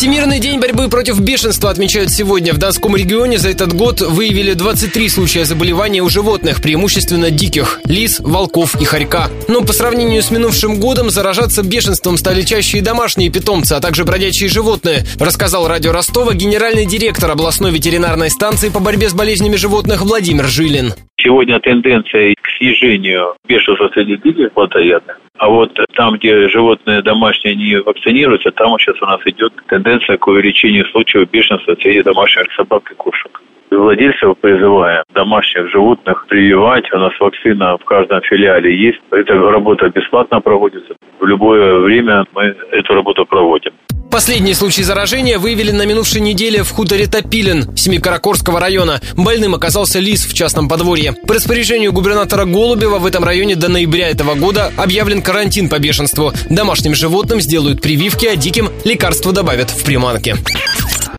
Всемирный день борьбы против бешенства отмечают сегодня. В Донском регионе за этот год выявили 23 случая заболевания у животных, преимущественно диких – лис, волков и хорька. Но по сравнению с минувшим годом заражаться бешенством стали чаще и домашние питомцы, а также бродячие животные, рассказал радио Ростова генеральный директор областной ветеринарной станции по борьбе с болезнями животных Владимир Жилин. Сегодня тенденция к снижению бешенства среди диких плотоядных. А вот там, где животные домашние не вакцинируются, там сейчас у нас идет тенденция к увеличению случаев бешенства среди домашних собак и кошек. Владельцев призываем домашних животных прививать. У нас вакцина в каждом филиале есть. Эта работа бесплатно проводится. В любое время мы эту работу проводим. Последний случай заражения выявили на минувшей неделе в хуторе Топилин Семикаракорского района. Больным оказался лис в частном подворье. По распоряжению губернатора Голубева в этом районе до ноября этого года объявлен карантин по бешенству. Домашним животным сделают прививки, а диким лекарства добавят в приманки.